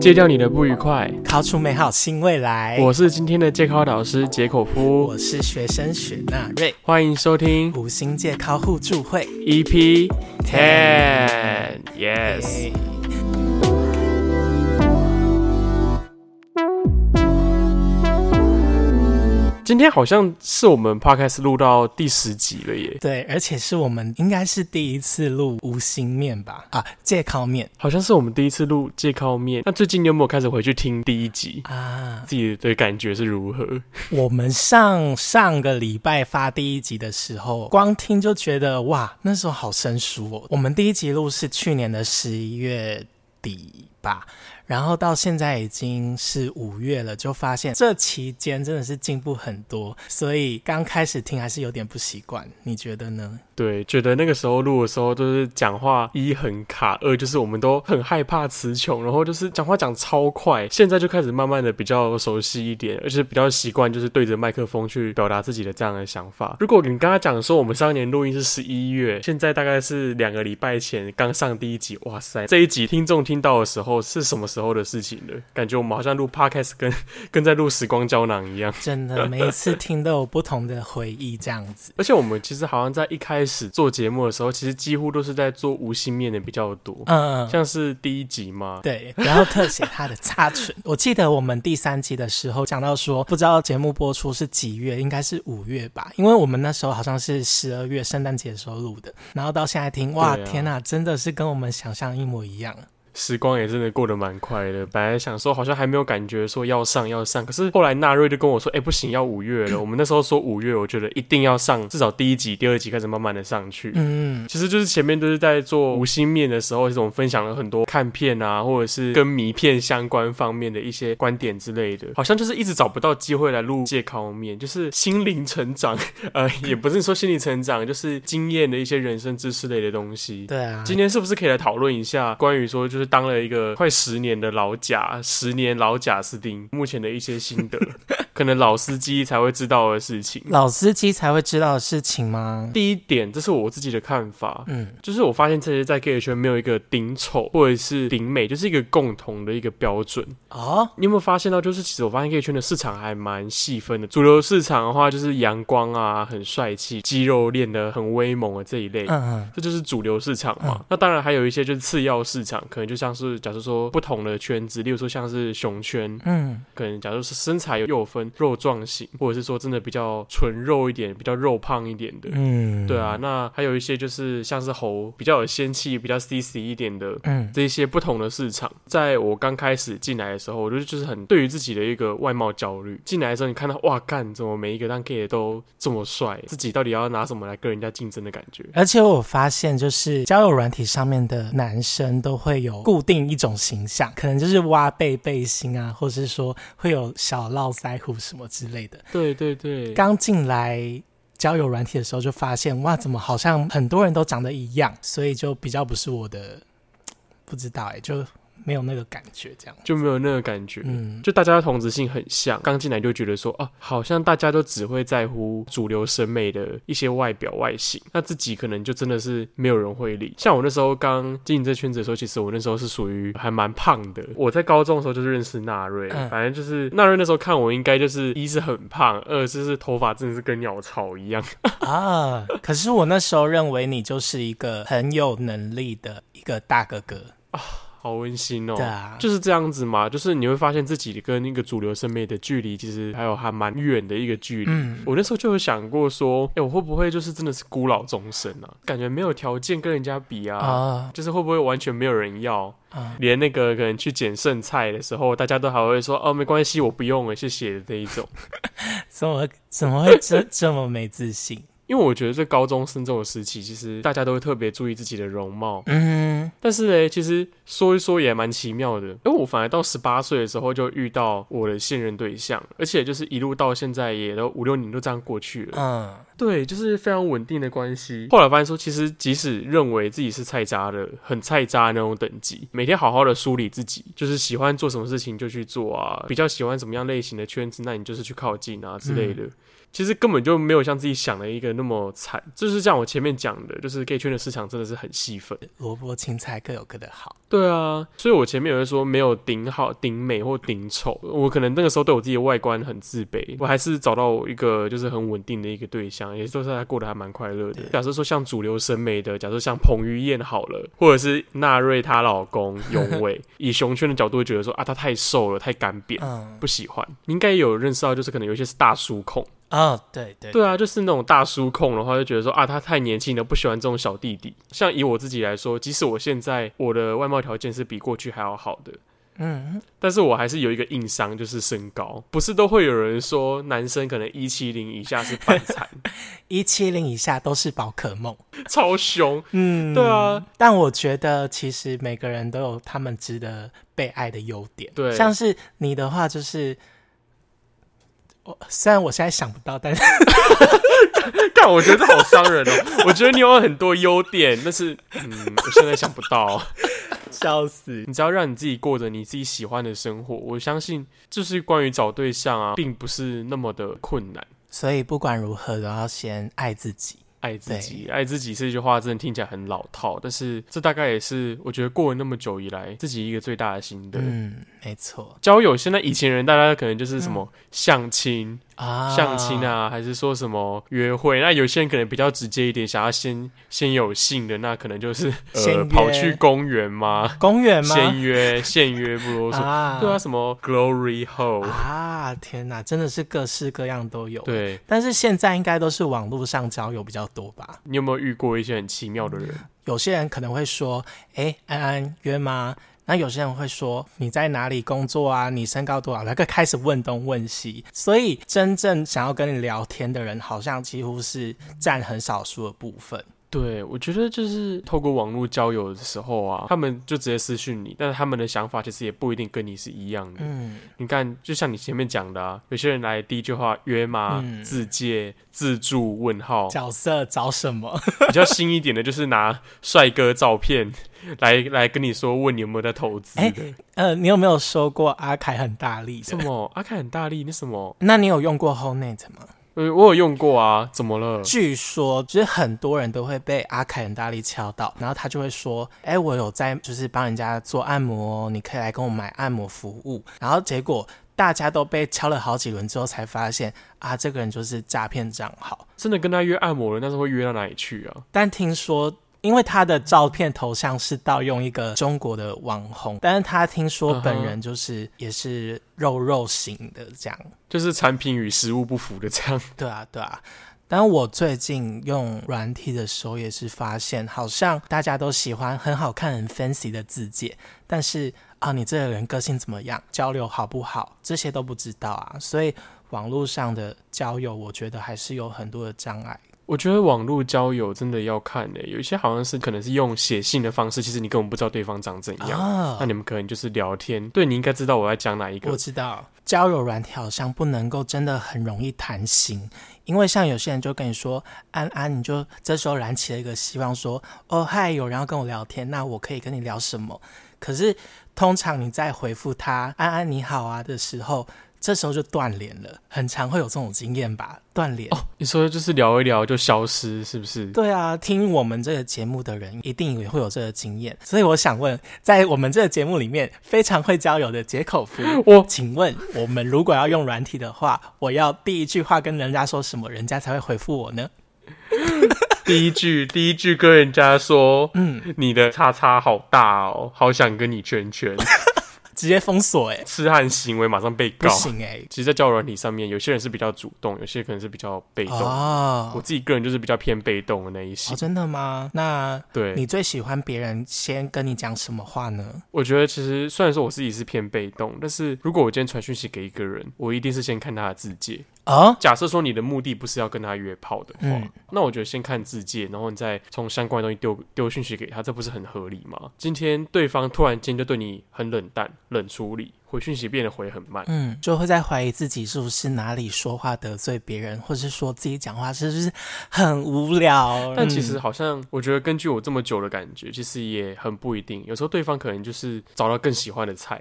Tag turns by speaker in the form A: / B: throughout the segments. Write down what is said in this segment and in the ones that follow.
A: 戒掉你的不愉快，
B: 考出美好新未来。
A: 我是今天的戒考导师杰口夫，
B: 我是学生雪纳瑞，
A: 欢迎收听
B: 五星戒考互助会。
A: EP Ten。今天好像是我们 podcast 录到第十集了耶。
B: 对，而且是我们应该是第一次录无心面吧？啊，借靠面，
A: 好像是我们第一次录借靠面。那最近你有没有开始回去听第一集
B: 啊？
A: 自己的感觉是如何？
B: 我们上上个礼拜发第一集的时候，光听就觉得哇，那时候好生疏哦。我们第一集录是去年的十一月底吧。然后到现在已经是五月了，就发现这期间真的是进步很多，所以刚开始听还是有点不习惯。你觉得呢？
A: 对，觉得那个时候录的时候就是讲话一很卡，二就是我们都很害怕词穷，然后就是讲话讲超快。现在就开始慢慢的比较熟悉一点，而且比较习惯就是对着麦克风去表达自己的这样的想法。如果你刚刚讲说我们上一年录音是十一月，现在大概是两个礼拜前刚上第一集，哇塞，这一集听众听到的时候是什么时候？时候的事情了，感觉我们好像录 podcast 跟 跟在录时光胶囊一样，
B: 真的每一次听都有不同的回忆这样子。
A: 而且我们其实好像在一开始做节目的时候，其实几乎都是在做无心面的比较多，嗯，像是第一集嘛，
B: 对，然后特写他的插唇。我记得我们第三集的时候讲到说，不知道节目播出是几月，应该是五月吧，因为我们那时候好像是十二月圣诞节的时候录的，然后到现在听，哇，天哪，真的是跟我们想象一模一样。
A: 时光也真的过得蛮快的，本来想说好像还没有感觉说要上要上，可是后来纳瑞就跟我说，哎，不行，要五月了。我们那时候说五月，我觉得一定要上，至少第一集、第二集开始慢慢的上去。嗯，其实就是前面都是在做无心面的时候，这种分享了很多看片啊，或者是跟迷片相关方面的一些观点之类的，好像就是一直找不到机会来录借考面，就是心灵成长，呃，也不是说心灵成长，就是经验的一些人生知识类的东西。
B: 对啊，
A: 今天是不是可以来讨论一下关于说就。是就当了一个快十年的老贾，十年老贾斯汀，目前的一些心得，可能老司机才会知道的事情。
B: 老司机才会知道的事情吗？
A: 第一点，这是我自己的看法，嗯，就是我发现这些在 gay 圈没有一个顶丑或者是顶美，就是一个共同的一个标准啊。你有没有发现到，就是其实我发现 gay 圈的市场还蛮细分的。主流市场的话，就是阳光啊，很帅气，肌肉练得很威猛啊这一类，嗯嗯，这就是主流市场嘛。那当然还有一些就是次要市场，可能。就像是，假设说不同的圈子，例如说像是熊圈，嗯，可能假如是身材有又分肉壮型，或者是说真的比较纯肉一点，比较肉胖一点的，嗯，对啊，那还有一些就是像是猴比较有仙气，比较 C C 一点的，嗯，这些不同的市场，在我刚开始进来的时候，我觉得就是很对于自己的一个外貌焦虑。进来的时候，你看到哇，干怎么每一个当 gay 都这么帅，自己到底要拿什么来跟人家竞争的感觉？
B: 而且我发现，就是交友软体上面的男生都会有。固定一种形象，可能就是挖背背心啊，或者是说会有小络腮胡什么之类的。
A: 对对对，
B: 刚进来交友软体的时候就发现，哇，怎么好像很多人都长得一样，所以就比较不是我的，不知道哎，就。没有那个感觉，这样
A: 就没有那个感觉。嗯，就大家的同质性很像，刚进来就觉得说，哦，好像大家都只会在乎主流审美的一些外表外形，那自己可能就真的是没有人会理。像我那时候刚进入这圈子的时候，其实我那时候是属于还蛮胖的。我在高中的时候就是认识纳瑞，反正就是纳瑞那时候看我，应该就是一是很胖，二就是头发真的是跟鸟巢一样
B: 啊。可是我那时候认为你就是一个很有能力的一个大哥哥啊。
A: 好温馨哦，
B: 对啊，
A: 就是这样子嘛，就是你会发现自己跟那个主流审美的距离，其实还有还蛮远的一个距离。嗯，我那时候就有想过说，哎，我会不会就是真的是孤老终生啊？感觉没有条件跟人家比啊，啊，就是会不会完全没有人要？啊，连那个可能去捡剩菜的时候，大家都还会说，哦，没关系，我不用了，谢谢的这一种。
B: 怎么怎么会这这么没自信？
A: 因为我觉得在高中生这种时期，其实大家都会特别注意自己的容貌。嗯，但是呢，其实说一说也蛮奇妙的。因为我反而到十八岁的时候就遇到我的现任对象，而且就是一路到现在也都五六年都这样过去了。嗯，对，就是非常稳定的关系。后来发现说，其实即使认为自己是菜渣的，很菜渣那种等级，每天好好的梳理自己，就是喜欢做什么事情就去做啊，比较喜欢什么样类型的圈子，那你就是去靠近啊之类的。其实根本就没有像自己想的一个那么惨，就是像我前面讲的，就是 gay 圈的市场真的是很细分，
B: 萝卜青菜各有各的好。
A: 对啊，所以我前面有人说没有顶好、顶美或顶丑，我可能那个时候对我自己的外观很自卑，我还是找到一个就是很稳定的一个对象，也都是他过得还蛮快乐的。假设说像主流审美的，假设像彭于晏好了，或者是纳瑞她老公永伟，以熊圈的角度会觉得说啊，他太瘦了，太干瘪，不喜欢。你应该有认识到，就是可能有一些是大叔控。
B: 哦，对对
A: 对啊，就是那种大叔控的话，就觉得说啊，他太年轻了，不喜欢这种小弟弟。像以我自己来说，即使我现在我的外貌条件是比过去还要好的，嗯，但是我还是有一个硬伤，就是身高。不是都会有人说男生可能一七零以下是半残，
B: 一七零以下都是宝可梦，
A: 超凶。嗯，对啊。
B: 但我觉得其实每个人都有他们值得被爱的优点。
A: 对，
B: 像是你的话就是。我虽然我现在想不到，但是，
A: 但我觉得好伤人哦。我觉得你有很多优点，但是，嗯，我现在想不到，
B: 笑死。
A: 你只要让你自己过着你自己喜欢的生活，我相信，就是关于找对象啊，并不是那么的困难。
B: 所以不管如何，都要先爱自己。
A: 爱自己，爱自己这句话真的听起来很老套，但是这大概也是我觉得过了那么久以来自己一个最大的心得。
B: 嗯，没错。
A: 交友现在以前人大家可能就是什么相亲。啊，相亲啊，还是说什么约会？那有些人可能比较直接一点，想要先先有性的，那可能就是呃跑去公园吗？
B: 公园吗？
A: 先约，现约不啰嗦。对啊，什么 Glory Hole
B: 啊？天哪，真的是各式各样都有。
A: 对，
B: 但是现在应该都是网络上交友比较多吧？
A: 你有没有遇过一些很奇妙的人？
B: 有些人可能会说：“哎，安安约吗？”那有些人会说你在哪里工作啊？你身高多少？那个开始问东问西，所以真正想要跟你聊天的人，好像几乎是占很少数的部分。
A: 对，我觉得就是透过网络交友的时候啊，他们就直接私讯你，但是他们的想法其实也不一定跟你是一样的。嗯，你看，就像你前面讲的啊，有些人来第一句话约吗？自介、自助、问号、
B: 角色找什么？
A: 比较新一点的，就是拿帅哥照片来来跟你说，问你有没有在投资。哎，
B: 呃，你有没有说过阿凯很大力？
A: 什么？阿凯很大力？那什么？
B: 那你有用过 Honet 吗？
A: 呃，我有用过啊，怎么了？
B: 据说就是很多人都会被阿凯恩大力敲到，然后他就会说：“哎，我有在就是帮人家做按摩，你可以来跟我买按摩服务。”然后结果大家都被敲了好几轮之后，才发现啊，这个人就是诈骗账号。
A: 真的跟他约按摩了，那是会约到哪里去啊？
B: 但听说。因为他的照片头像是盗用一个中国的网红，但是他听说本人就是也是肉肉型的这样，
A: 就是产品与实物不符的这样。
B: 对啊，对啊。但我最近用软体的时候也是发现，好像大家都喜欢很好看、很 fancy 的字界，但是啊，你这个人个性怎么样，交流好不好，这些都不知道啊。所以网络上的交友，我觉得还是有很多的障碍。
A: 我觉得网络交友真的要看的，有一些好像是可能是用写信的方式，其实你根本不知道对方长怎样。那你们可能就是聊天。对你应该知道我在讲哪一个。
B: 我知道交友软体好像不能够真的很容易谈心，因为像有些人就跟你说安安，你就这时候燃起了一个希望，说哦嗨，有人要跟我聊天，那我可以跟你聊什么？可是通常你在回复他安安你好啊的时候。这时候就断联了，很常会有这种经验吧？断联哦，
A: 你说就是聊一聊就消失，是不是？
B: 对啊，听我们这个节目的人一定也会有这个经验，所以我想问，在我们这个节目里面非常会交友的接口夫，我请问，我们如果要用软体的话，我要第一句话跟人家说什么，人家才会回复我呢？
A: 第一句，第一句跟人家说，嗯，你的叉叉好大哦，好想跟你圈圈。
B: 直接封锁哎，
A: 痴汉行为马上被告。
B: 不行哎，
A: 其实，在交友软体上面，有些人是比较主动，有些可能是比较被动。哦，我自己个人就是比较偏被动的那一些。
B: 哦，真的吗？那
A: 对
B: 你最喜欢别人先跟你讲什么话呢？
A: 我觉得其实虽然说我自己是偏被动，但是如果我今天传讯息给一个人，我一定是先看他的字界。啊，假设说你的目的不是要跟他约炮的话，那我觉得先看字界，然后你再从相关的东西丢丢讯息给他，这不是很合理吗？今天对方突然间就对你很冷淡、冷处理，回讯息变得回很慢，
B: 嗯，就会在怀疑自己是不是哪里说话得罪别人，或者是说自己讲话是不是很无聊？
A: 但其实好像我觉得根据我这么久的感觉，其实也很不一定，有时候对方可能就是找到更喜欢的菜。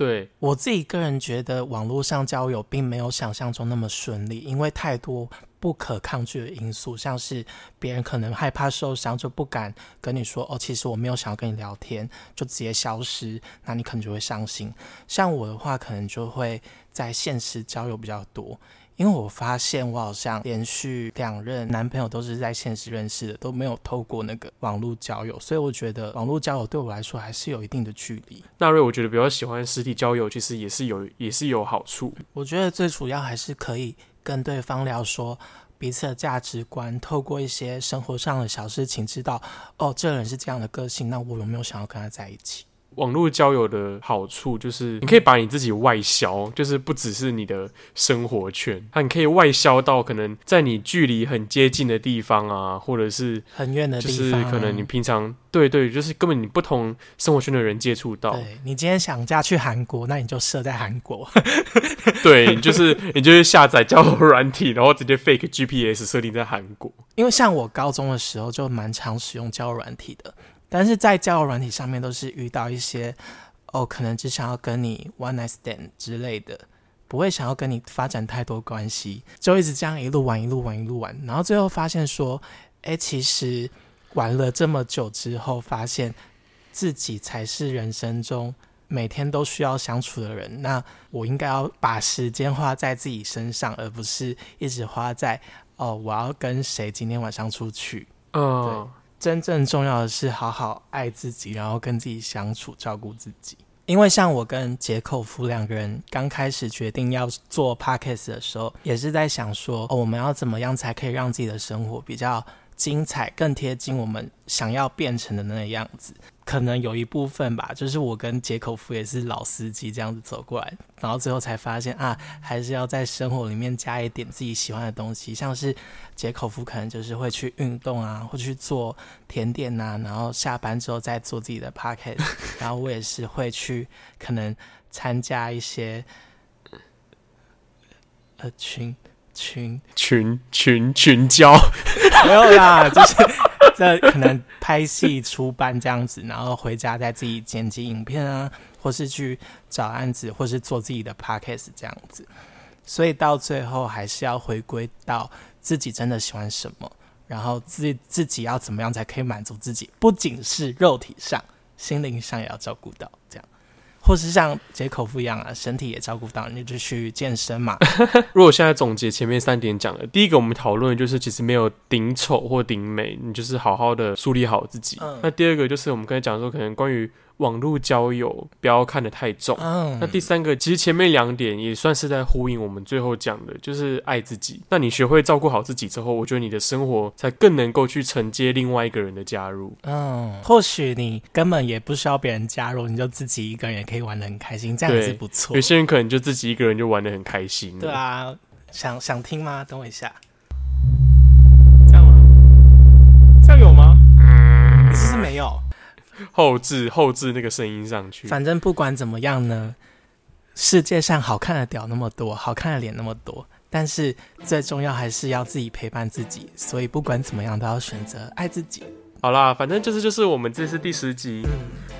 A: 对
B: 我自己个人觉得，网络上交友并没有想象中那么顺利，因为太多不可抗拒的因素，像是别人可能害怕受伤，就不敢跟你说哦，其实我没有想要跟你聊天，就直接消失，那你可能就会伤心。像我的话，可能就会在现实交友比较多。因为我发现我好像连续两任男朋友都是在现实认识的，都没有透过那个网络交友，所以我觉得网络交友对我来说还是有一定的距离。
A: 纳瑞，我觉得比较喜欢实体交友，其实也是有也是有好处。
B: 我觉得最主要还是可以跟对方聊说彼此的价值观，透过一些生活上的小事情，知道哦，这个人是这样的个性，那我有没有想要跟他在一起？
A: 网络交友的好处就是，你可以把你自己外销，就是不只是你的生活圈，它你可以外销到可能在你距离很接近的地方啊，或者是
B: 很远的
A: 地方，就是可能你平常对对，就是根本你不同生活圈的人接触到。
B: 对你今天想嫁去韩国，那你就设在韩国。
A: 对，就是你就是下载交友软体，然后直接 fake GPS 设定在韩国。
B: 因为像我高中的时候就蛮常使用交友软体的。但是在交友软体上面，都是遇到一些哦，可能只想要跟你 one night stand 之类的，不会想要跟你发展太多关系，就一直这样一路玩一路玩一路玩，然后最后发现说，哎，其实玩了这么久之后，发现自己才是人生中每天都需要相处的人，那我应该要把时间花在自己身上，而不是一直花在哦，我要跟谁今天晚上出去，嗯。真正重要的是好好爱自己，然后跟自己相处，照顾自己。因为像我跟杰克夫两个人刚开始决定要做 podcast 的时候，也是在想说，我们要怎么样才可以让自己的生活比较。精彩更贴近我们想要变成的那个样子，可能有一部分吧，就是我跟杰口夫也是老司机这样子走过来，然后最后才发现啊，还是要在生活里面加一点自己喜欢的东西，像是杰口夫可能就是会去运动啊，或去做甜点呐，然后下班之后再做自己的 pocket，然后我也是会去可能参加一些呃群。群
A: 群群群交
B: 没有啦，就是 这可能拍戏出班这样子，然后回家再自己剪辑影片啊，或是去找案子，或是做自己的 podcast 这样子。所以到最后还是要回归到自己真的喜欢什么，然后自自己要怎么样才可以满足自己，不仅是肉体上，心灵上也要照顾到这样。或是像解口夫一样啊，身体也照顾到，你就去健身嘛。
A: 如果现在总结前面三点讲的，第一个我们讨论就是，其实没有顶丑或顶美，你就是好好的树立好自己。那第二个就是我们刚才讲说，可能关于。网络交友不要看得太重。嗯，那第三个，其实前面两点也算是在呼应我们最后讲的，就是爱自己。那你学会照顾好自己之后，我觉得你的生活才更能够去承接另外一个人的加入。
B: 嗯，或许你根本也不需要别人加入，你就自己一个人也可以玩的很开心，这样也是不错。
A: 有些人可能就自己一个人就玩的很开心。
B: 对啊，想想听吗？等我一下。这样吗？这样有吗？
A: 后置后置那个声音上去。
B: 反正不管怎么样呢，世界上好看的屌那么多，好看的脸那么多，但是最重要还是要自己陪伴自己。所以不管怎么样，都要选择爱自己。
A: 好啦，反正就是就是我们这是第十集，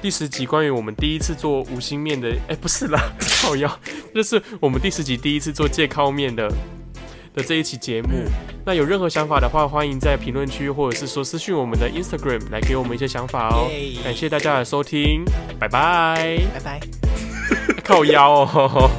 A: 第十集关于我们第一次做无心面的，哎，不是啦，好要，就是我们第十集第一次做借靠面的。的这一期节目，那有任何想法的话，欢迎在评论区或者是说私讯我们的 Instagram 来给我们一些想法哦。感谢大家的收听，拜拜，
B: 拜拜，
A: 靠腰哦。